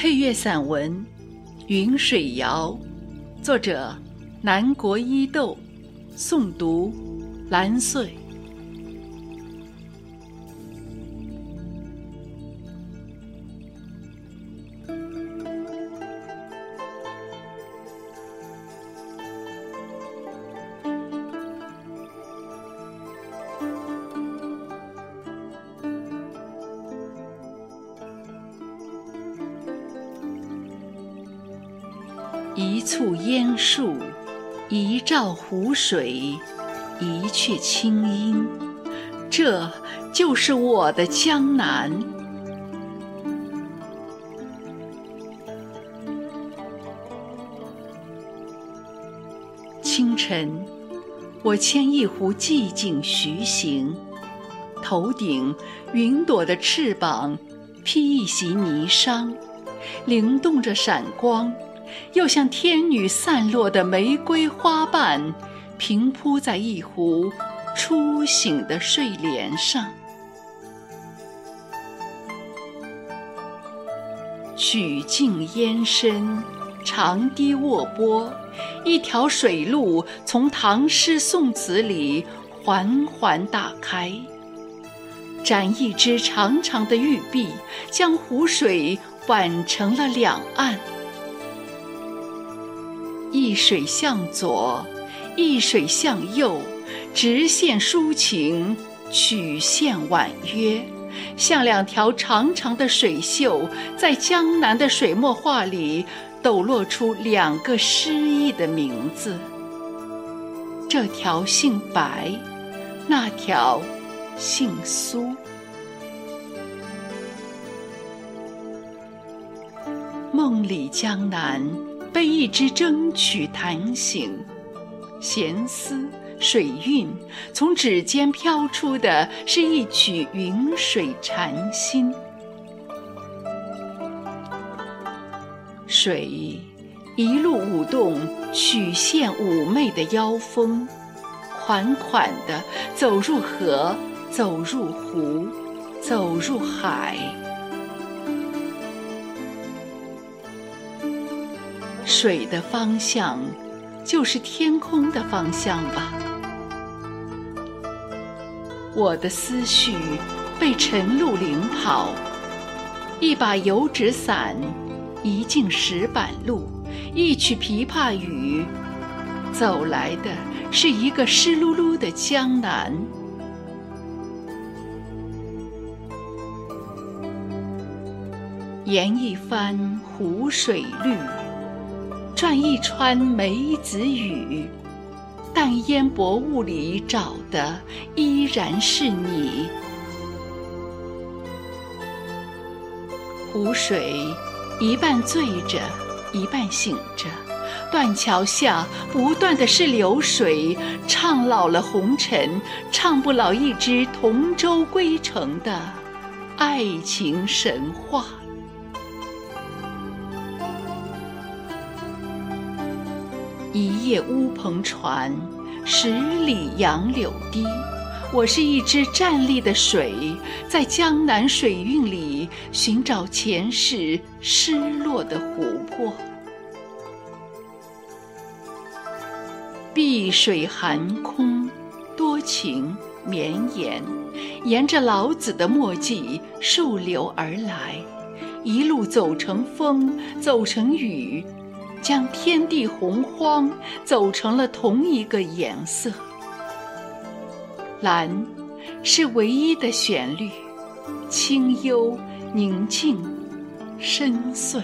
配乐散文《云水谣》，作者南国伊豆，诵读蓝穗。一簇烟树，一照湖水，一阙清音，这就是我的江南。清晨，我牵一壶寂静徐行，头顶云朵的翅膀披一袭霓裳，灵动着闪光。又像天女散落的玫瑰花瓣，平铺在一壶初醒的睡莲上。曲径烟深，长堤卧波，一条水路从唐诗宋词里缓缓打开，展一支长长的玉臂，将湖水挽成了两岸。一水向左，一水向右，直线抒情，曲线婉约，像两条长长的水袖，在江南的水墨画里抖落出两个诗意的名字。这条姓白，那条姓苏。梦里江南。被一支筝曲弹醒，弦丝水韵，从指尖飘出的是一曲云水禅心。水一路舞动曲线妩媚的腰风，款款地走入河，走入湖，走入海。水的方向，就是天空的方向吧。我的思绪被晨露领跑，一把油纸伞，一径石板路，一曲琵琶语，走来的是一个湿漉漉的江南。沿一番湖水绿。转一川梅子雨，淡烟薄雾里找的依然是你。湖水一半醉着，一半醒着，断桥下不断的是流水，唱老了红尘，唱不老一支同舟归程的爱情神话。一叶乌篷船，十里杨柳堤。我是一只站立的水，在江南水韵里寻找前世失落的湖泊。碧水寒空，多情绵延，沿着老子的墨迹溯流而来，一路走成风，走成雨。将天地洪荒走成了同一个颜色。蓝，是唯一的旋律，清幽、宁静、深邃。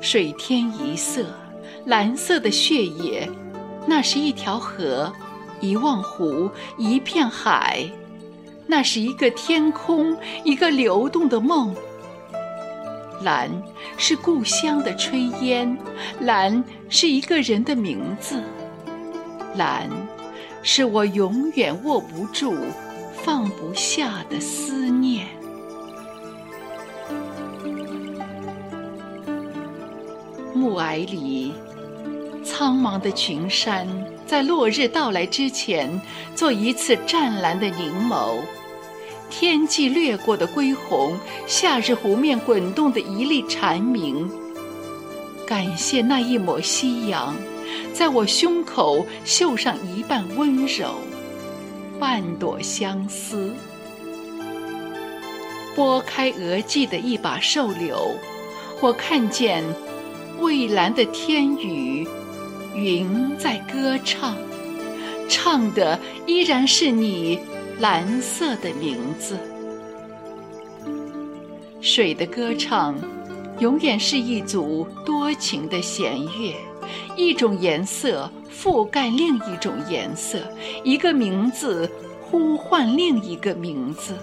水天一色，蓝色的血液，那是一条河，一望湖，一片海，那是一个天空，一个流动的梦。蓝是故乡的炊烟，蓝是一个人的名字，蓝是我永远握不住、放不下的思念。暮霭里，苍茫的群山在落日到来之前，做一次湛蓝的凝眸。天际掠过的归鸿，夏日湖面滚动的一粒蝉鸣。感谢那一抹夕阳，在我胸口绣上一半温柔，半朵相思。拨开额际的一把瘦柳，我看见蔚蓝的天宇，云在歌唱，唱的依然是你蓝色的名字。水的歌唱，永远是一组多情的弦乐，一种颜色覆盖另一种颜色，一个名字呼唤另一个名字。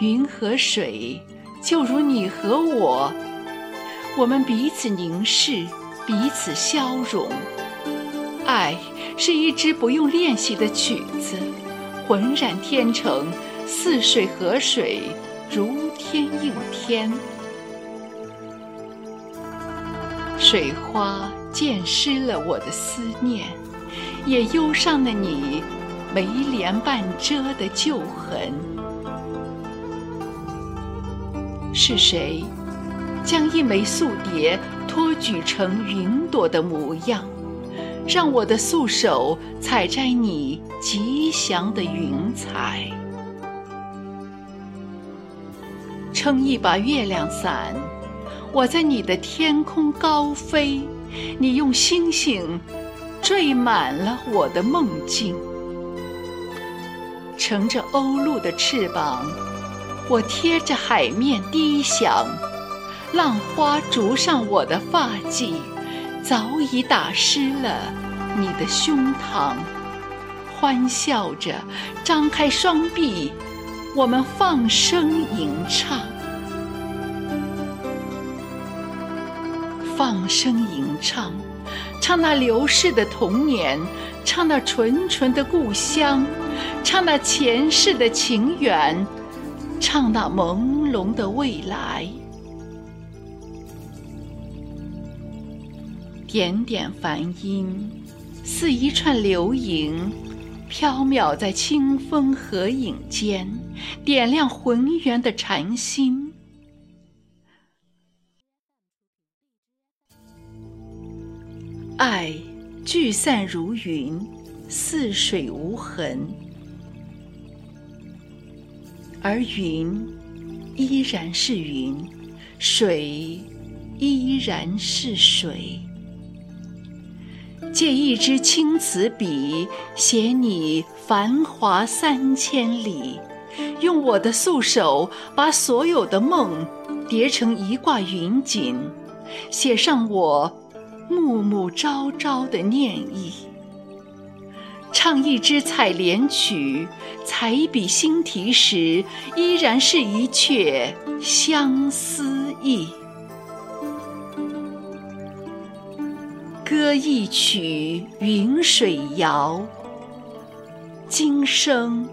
云和水，就如你和我，我们彼此凝视，彼此消融。爱是一支不用练习的曲子，浑然天成，似水和水，如天应天。水花溅湿了我的思念，也忧伤了你眉帘半遮的旧痕。是谁将一枚素蝶托举成云朵的模样，让我的素手采摘你吉祥的云彩？撑一把月亮伞，我在你的天空高飞，你用星星缀满了我的梦境，乘着鸥鹭的翅膀。我贴着海面低响，浪花逐上我的发髻，早已打湿了你的胸膛。欢笑着张开双臂，我们放声吟唱，放声吟唱，唱那流逝的童年，唱那纯纯的故乡，唱那前世的情缘。唱那朦胧的未来，点点梵音，似一串流萤，飘渺在清风和影间，点亮浑圆的禅心。爱聚散如云，似水无痕。而云依然是云，水依然是水。借一支青瓷笔，写你繁华三千里；用我的素手，把所有的梦叠成一挂云锦，写上我暮暮朝朝的念意。唱一支采莲曲，彩笔新题时，依然是一阙相思意。歌一曲云水谣，今生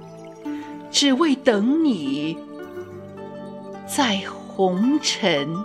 只为等你，在红尘。